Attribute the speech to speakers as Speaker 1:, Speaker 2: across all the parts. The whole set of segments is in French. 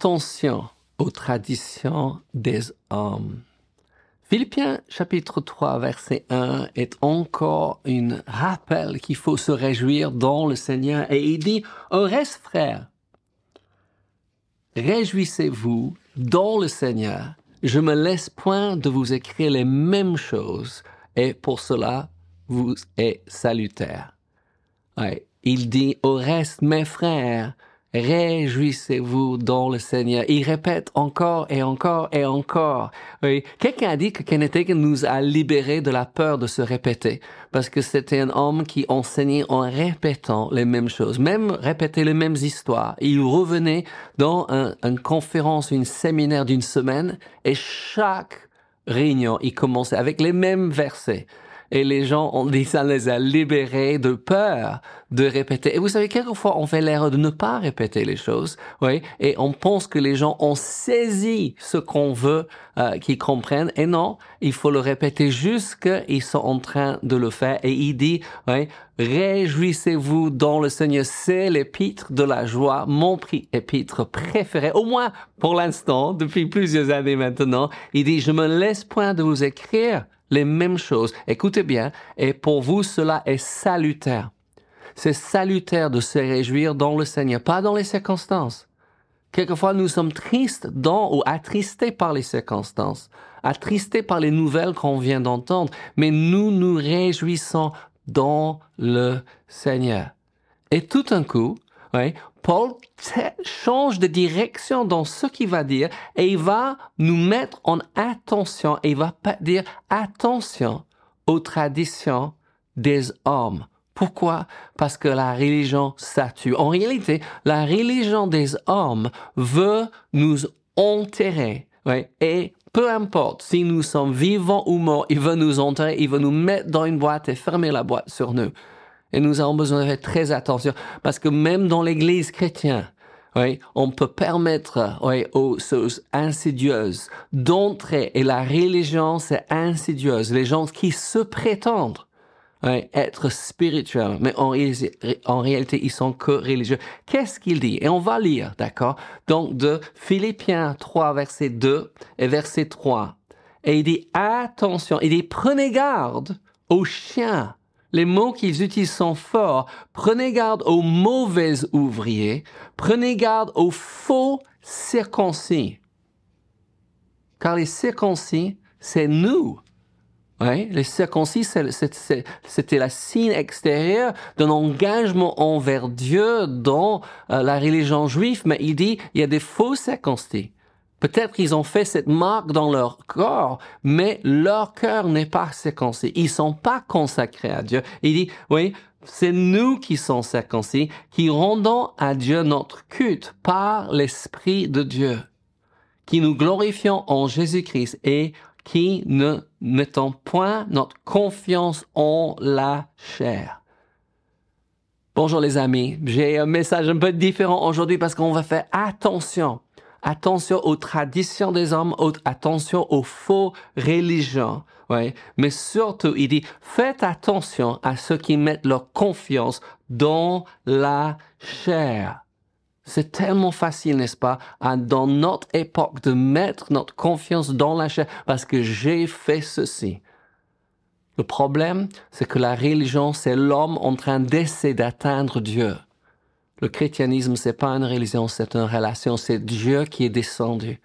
Speaker 1: attention aux traditions des hommes. Philippiens chapitre 3 verset 1 est encore un rappel qu'il faut se réjouir dans le Seigneur et il dit au reste frère, réjouissez-vous dans le Seigneur. Je me laisse point de vous écrire les mêmes choses et pour cela vous est salutaire. il dit au reste mes frères, Réjouissez-vous dans le Seigneur. Il répète encore et encore et encore. Oui. Quelqu'un a dit que Kenneth nous a libérés de la peur de se répéter. Parce que c'était un homme qui enseignait en répétant les mêmes choses. Même répéter les mêmes histoires. Il revenait dans une conférence, une séminaire d'une semaine et chaque réunion, il commençait avec les mêmes versets et les gens ont dit ça les a libérés de peur de répéter. Et vous savez, quelquefois, on fait l'erreur de ne pas répéter les choses, oui, et on pense que les gens ont saisi ce qu'on veut euh, qu'ils comprennent. Et non, il faut le répéter jusqu'ils sont en train de le faire. Et il dit, oui, réjouissez-vous dans le Seigneur. C'est l'épître de la joie, mon épître préféré, au moins pour l'instant, depuis plusieurs années maintenant. Il dit, je me laisse point de vous écrire les mêmes choses. Écoutez bien, et pour vous cela est salutaire. C'est salutaire de se réjouir dans le Seigneur, pas dans les circonstances. Quelquefois, nous sommes tristes dans ou attristés par les circonstances, attristés par les nouvelles qu'on vient d'entendre, mais nous nous réjouissons dans le Seigneur. Et tout un coup, oui, Paul change de direction dans ce qu'il va dire et il va nous mettre en attention et il va dire attention aux traditions des hommes. Pourquoi? Parce que la religion statue. En réalité, la religion des hommes veut nous enterrer. Et peu importe si nous sommes vivants ou morts, il veut nous enterrer, il veut nous mettre dans une boîte et fermer la boîte sur nous. Et nous avons besoin de faire très attention parce que même dans l'église chrétienne, oui, on peut permettre oui, aux choses insidieuses d'entrer et la religion c'est insidieuse. Les gens qui se prétendent oui, être spirituels, mais en, réalité ils sont que religieux. Qu'est-ce qu'il dit? Et on va lire, d'accord? Donc de Philippiens 3 verset 2 et verset 3. Et il dit attention, il dit prenez garde aux chiens les mots qu'ils utilisent sont forts. Prenez garde aux mauvais ouvriers. Prenez garde aux faux circoncis. Car les circoncis, c'est nous. Ouais, les circoncis, c'était la signe extérieure d'un engagement envers Dieu dans euh, la religion juive, mais il dit, il y a des faux circoncis. Peut-être qu'ils ont fait cette marque dans leur corps, mais leur cœur n'est pas circoncis. Ils sont pas consacrés à Dieu. Il dit, oui, c'est nous qui sommes circoncis, qui rendons à Dieu notre culte par l'Esprit de Dieu, qui nous glorifions en Jésus-Christ et qui ne mettons point notre confiance en la chair. Bonjour les amis, j'ai un message un peu différent aujourd'hui parce qu'on va faire attention attention aux traditions des hommes, attention aux faux religions. Mais surtout, il dit, faites attention à ceux qui mettent leur confiance dans la chair. C'est tellement facile, n'est-ce pas, dans notre époque de mettre notre confiance dans la chair parce que j'ai fait ceci. Le problème, c'est que la religion, c'est l'homme en train d'essayer d'atteindre Dieu. Le christianisme, c'est pas une religion, c'est une relation. C'est Dieu qui est descendu,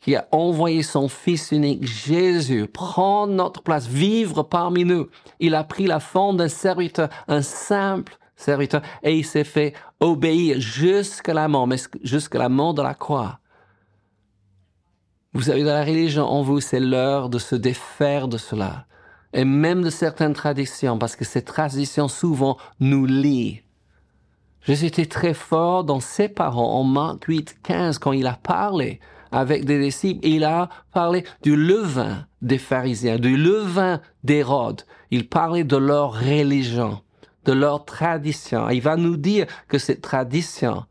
Speaker 1: qui a envoyé son Fils unique, Jésus, prendre notre place, vivre parmi nous. Il a pris la forme d'un serviteur, un simple serviteur, et il s'est fait obéir jusqu'à la mort, jusqu'à la mort de la croix. Vous avez de la religion en vous, c'est l'heure de se défaire de cela. Et même de certaines traditions, parce que ces traditions souvent nous lient Jésus très fort dans ses paroles en Marc 8, 15 quand il a parlé avec des disciples. Il a parlé du levain des pharisiens, du levain d'Hérode. Il parlait de leur religion, de leur tradition. Il va nous dire que cette tradition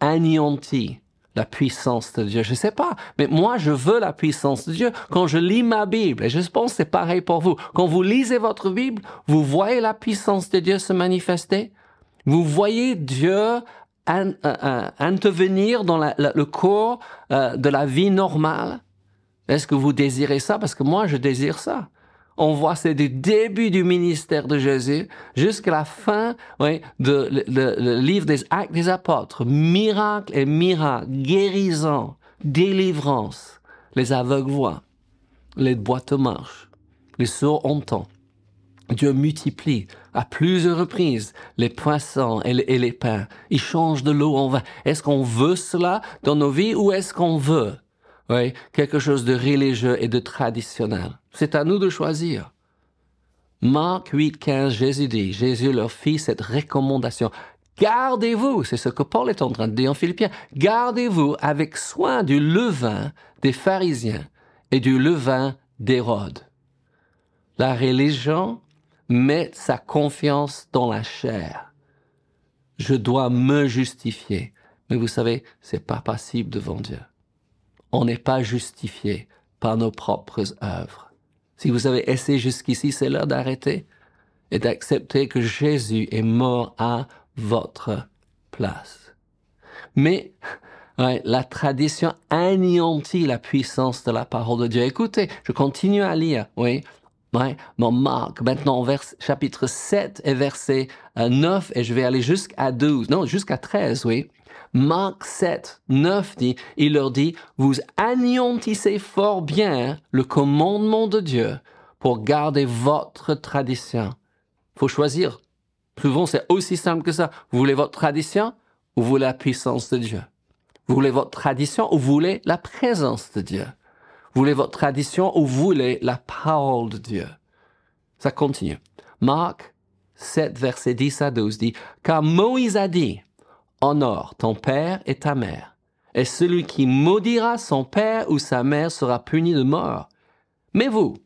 Speaker 1: anéantit la puissance de Dieu. Je sais pas, mais moi je veux la puissance de Dieu quand je lis ma Bible. Et je pense que c'est pareil pour vous. Quand vous lisez votre Bible, vous voyez la puissance de Dieu se manifester? Vous voyez Dieu intervenir dans le cours euh, de la vie normale Est-ce que vous désirez ça? Parce que moi, je désire ça. On voit c'est du début du ministère de Jésus jusqu'à la fin oui, de le, livre des actes des apôtres. Miracle et miracle, guérison, délivrance. Les aveugles voient, les boîtes marchent, les sourds entendent. Dieu multiplie à plusieurs reprises les poissons et les, pains. Il change de l'eau en vin. Est-ce qu'on veut cela dans nos vies ou est-ce qu'on veut? Quelque chose de religieux et de traditionnel C'est à nous de choisir. Marc 8, 15, Jésus dit, Jésus leur fit cette recommandation. Gardez-vous, c'est ce que Paul est en train de dire en Philippiens, gardez-vous avec soin du levain des pharisiens et du levain d'Hérode. La religion met sa confiance dans la chair. Je dois me justifier. Mais vous savez, c'est pas possible devant Dieu. On n'est pas justifié par nos propres œuvres. Si vous avez essayé jusqu'ici, c'est l'heure d'arrêter et d'accepter que Jésus est mort à votre place. Mais la tradition anéantit la puissance de la parole de Dieu. Écoutez, je continue à lire. Oui, Ouais, mon Marc, maintenant, chapitre 7 et verset 9, euh, et je vais aller jusqu'à 12, non, jusqu'à 13, oui. Marc 7, 9 dit, il leur dit, vous anéantissez fort bien le commandement de Dieu pour garder votre tradition. Faut choisir. Souvent, c'est aussi simple que ça. Vous voulez votre tradition ou vous voulez la puissance de Dieu? Vous voulez votre tradition ou vous voulez la présence de Dieu? Voulez votre tradition ou voulez la parole de Dieu? Ça continue. Marc 7, verset 10 à 12 dit, Car Moïse a dit, Honore ton père et ta mère, et celui qui maudira son père ou sa mère sera puni de mort. Mais vous,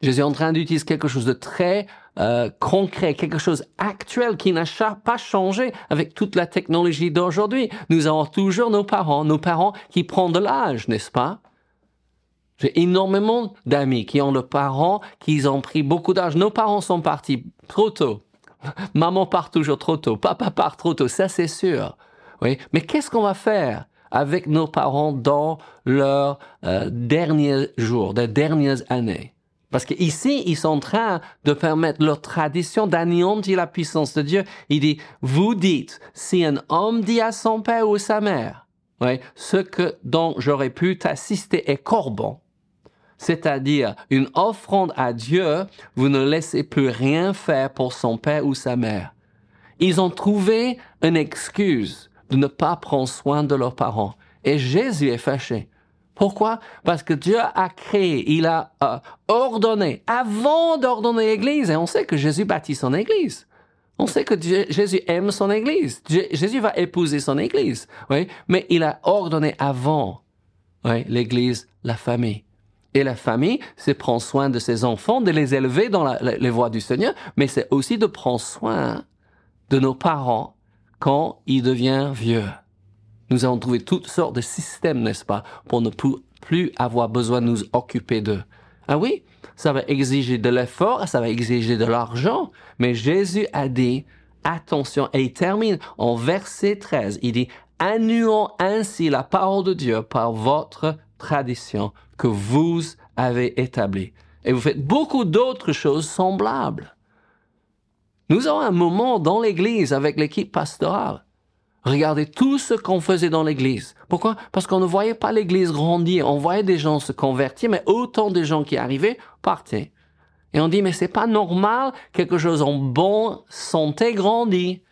Speaker 1: Jésus est en train d'utiliser quelque chose de très euh, concret, quelque chose actuel qui n'a pas changé avec toute la technologie d'aujourd'hui. Nous avons toujours nos parents, nos parents qui prennent de l'âge, n'est-ce pas? J'ai énormément d'amis qui ont le parents qui ont pris beaucoup d'âge. Nos parents sont partis trop tôt. Maman part toujours trop tôt. Papa part trop tôt. Ça, c'est sûr. Oui. Mais qu'est-ce qu'on va faire avec nos parents dans leurs euh, derniers jours, des dernières années? Parce qu'ici, ils sont en train de permettre leur tradition d'anéantir la puissance de Dieu. Il dit, vous dites, si un homme dit à son père ou sa mère, oui, ce que dont j'aurais pu t'assister est corban, c'est-à-dire une offrande à Dieu, vous ne laissez plus rien faire pour son père ou sa mère. Ils ont trouvé une excuse de ne pas prendre soin de leurs parents. Et Jésus est fâché. Pourquoi? Parce que Dieu a créé, il a euh, ordonné, avant d'ordonner l'Église, et on sait que Jésus bâtit son Église. On sait que Jésus aime son Église. Jésus va épouser son Église, oui, mais il a ordonné avant oui, l'Église, la famille. Et la famille, c'est prendre soin de ses enfants, de les élever dans les voies du Seigneur, mais c'est aussi de prendre soin de nos parents quand ils deviennent vieux. Nous avons trouvé toutes sortes de systèmes, n'est-ce pas, pour ne plus avoir besoin de nous occuper d'eux. Ah oui, ça va exiger de l'effort, ça va exiger de l'argent, mais Jésus a dit, attention, et il termine en verset 13, il dit, annuons ainsi la parole de Dieu par votre tradition que vous avez établie. Et vous faites beaucoup d'autres choses semblables. Nous avons un moment dans l'Église avec l'équipe pastorale. Regardez tout ce qu'on faisait dans l'Église. Pourquoi? Parce qu'on ne voyait pas l'Église grandir. On voyait des gens se convertir, mais autant de gens qui arrivaient partaient. Et on dit, mais c'est pas normal, quelque chose en bonne santé grandit.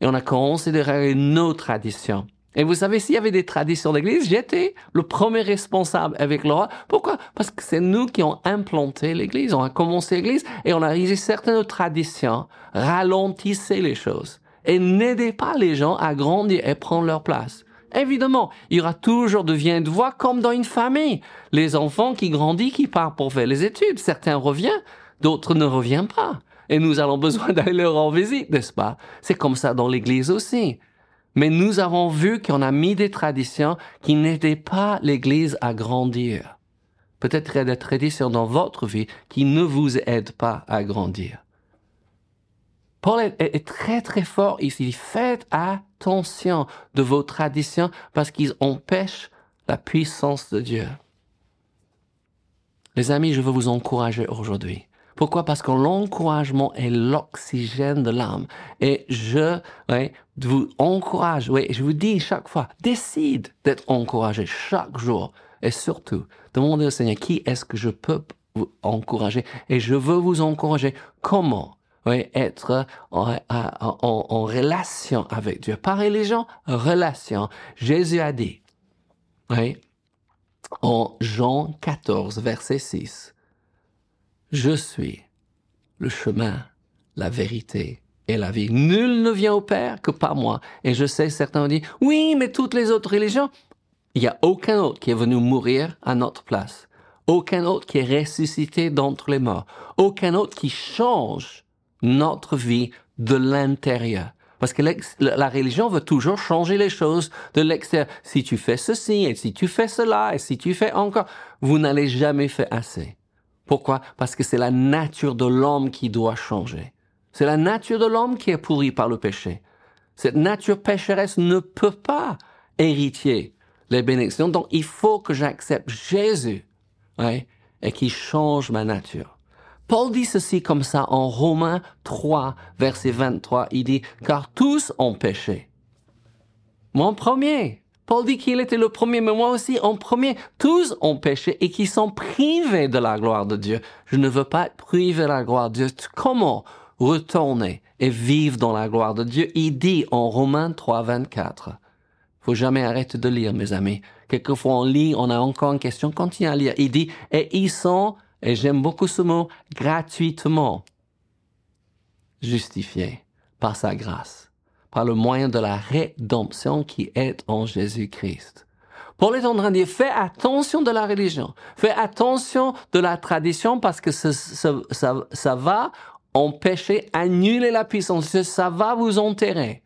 Speaker 1: Et on a considéré nos traditions. Et vous savez, s'il y avait des traditions d'église, j'étais le premier responsable avec Laura. Pourquoi? Parce que c'est nous qui avons implanté l'église. On a commencé l'église et on a réalisé certaines traditions. Ralentissez les choses. Et n'aidez pas les gens à grandir et prendre leur place. Évidemment, il y aura toujours de viens de voix comme dans une famille. Les enfants qui grandissent, qui partent pour faire les études. Certains reviennent, d'autres ne reviennent pas. Et nous avons besoin d'aller leur en visite, n'est-ce pas? C'est comme ça dans l'église aussi. Mais nous avons vu qu'on a mis des traditions qui n'aidaient pas l'Église à grandir. Peut-être il y a des traditions dans votre vie qui ne vous aident pas à grandir. Paul est, très très fort ici. Faites attention de vos traditions parce qu'ils empêchent la puissance de Dieu. Les amis, je veux vous encourager aujourd'hui. Pourquoi? Parce que l'encouragement est l'oxygène de l'âme. Et je vous encourage, oui, je vous dis chaque fois, décide d'être encouragé chaque jour. Et surtout, demandez au Seigneur, qui est-ce que je peux vous encourager? Et je veux vous encourager. Comment être en, relation avec Dieu? Pas religion, relation. Jésus a dit, oui, en Jean 14, verset 6, Je suis le chemin, la vérité et la vie. Nul ne vient au Père que par moi. Et je sais, certains ont dit, oui, mais toutes les autres religions, il n'y a aucun autre qui est venu mourir à notre place. Aucun autre qui est ressuscité d'entre les morts. Aucun autre qui change notre vie de l'intérieur. Parce que la religion veut toujours changer les choses de l'extérieur. Si tu fais ceci, et si tu fais cela, et si tu fais encore, vous n'allez jamais faire assez. Pourquoi? Parce que c'est la nature de l'homme qui doit changer. C'est la nature de l'homme qui est pourrie par le péché. Cette nature pécheresse ne peut pas hériter les bénédictions. Donc, il faut que j'accepte Jésus et qu'il change ma nature. Paul dit ceci comme ça en Romains 3, verset 23. Il dit, car tous ont péché. Mon premier. Paul dit qu'il était le premier, mais moi aussi en premier. Tous ont péché et qui sont privés de la gloire de Dieu. Je ne veux pas être privé de la gloire de Dieu. Comment retourner et vivre dans la gloire de Dieu? Il dit en Romains 3, 24. Faut jamais arrêter de lire, mes amis. Quelquefois on lit, on a encore une question, continue à lire. Il dit, et ils sont et j'aime beaucoup ce mot, gratuitement justifié par sa grâce, par le moyen de la rédemption qui est en Jésus-Christ. Paul est en train de dire, fais attention de la religion, fais attention de la tradition parce que ça, ça va empêcher, annuler la puissance, ça va vous enterrer.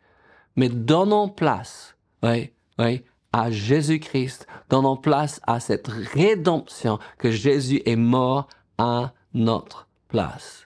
Speaker 1: Mais donnons place, oui, oui, à Jésus-Christ, donnons place à cette rédemption que Jésus est mort à notre place.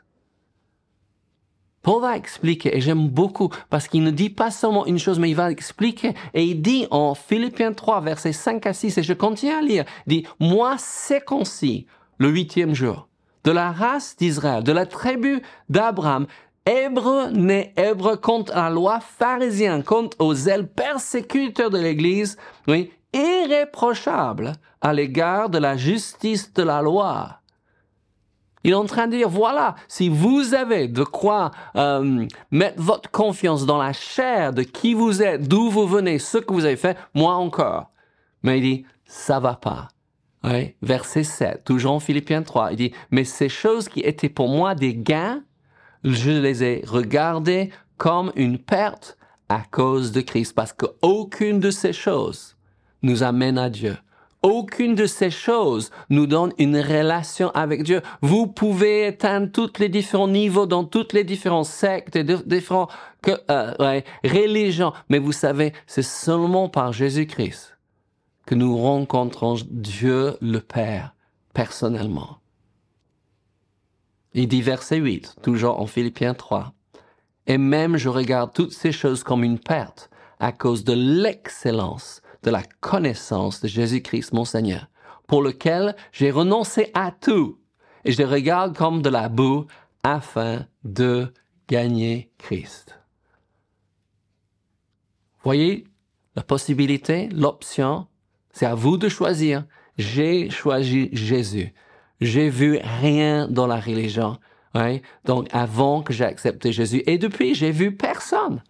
Speaker 1: Paul va expliquer, et j'aime beaucoup, parce qu'il ne dit pas seulement une chose, mais il va expliquer, et il dit en Philippiens 3, versets 5 à 6, et je continue à lire, dit, moi c'est concis, le huitième jour, de la race d'Israël, de la tribu d'Abraham, hébreu né hébreu contre la loi pharisien, contre aux ailes persécuteurs de l'Église, oui, irréprochable à l'égard de la justice de la loi. Il est en train de dire, voilà, si vous avez de quoi euh, mettre votre confiance dans la chair de qui vous êtes, d'où vous venez, ce que vous avez fait, moi encore. Mais il dit, ça va pas. Oui, verset 7, toujours en Philippiens 3, il dit, mais ces choses qui étaient pour moi des gains, je les ai regardés comme une perte à cause de Christ, parce qu'aucune de ces choses nous amène à Dieu. Aucune de ces choses nous donne une relation avec Dieu. Vous pouvez atteindre tous les différents niveaux dans toutes les différentes sectes et différents que, euh, religions, mais vous savez, c'est seulement par Jésus-Christ que nous rencontrons Dieu le Père personnellement. Il dit verset 8, toujours en Philippiens 3. Et même je regarde toutes ces choses comme une perte à cause de l'excellence de la connaissance de Jésus-Christ mon Seigneur, pour lequel j'ai renoncé à tout et je les regarde comme de la boue afin de gagner Christ. Voyez la possibilité, l'option, c'est à vous de choisir. J'ai choisi Jésus. J'ai vu rien dans la religion. Donc avant que j'ai accepté Jésus. Et depuis, j'ai vu personne.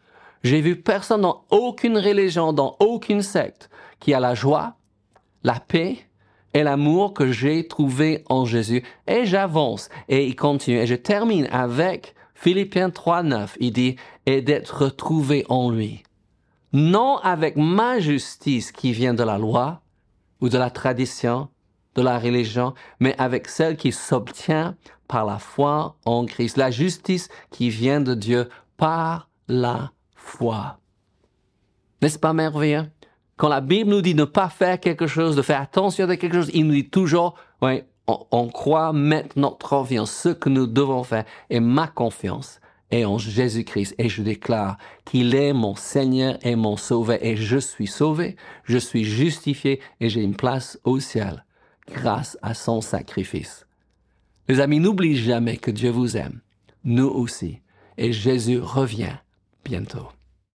Speaker 1: J'ai vu personne dans aucune religion, dans aucune secte, qui a la joie, la paix et l'amour que j'ai trouvé en Jésus. Et j'avance et il continue. Et je termine avec Philippiens 3, 9. Il dit, et d'être retrouvé en lui. Non avec ma justice qui vient de la loi ou de la tradition, de la religion, mais avec celle qui s'obtient par la foi en Christ. La justice qui vient de Dieu par la N'est-ce pas merveilleux? Quand la Bible nous dit de ne pas faire quelque chose, de faire attention à quelque chose, il nous dit toujours, ouais, on, croit mettre notre confiance, ce que nous devons faire. Et ma confiance est en Jésus-Christ et je déclare qu'il est mon Seigneur et mon Sauveur et je suis sauvé, je suis justifié et j'ai une place au ciel grâce à son sacrifice. Les amis, n'oubliez jamais que Dieu vous aime, nous aussi, et Jésus revient bientôt.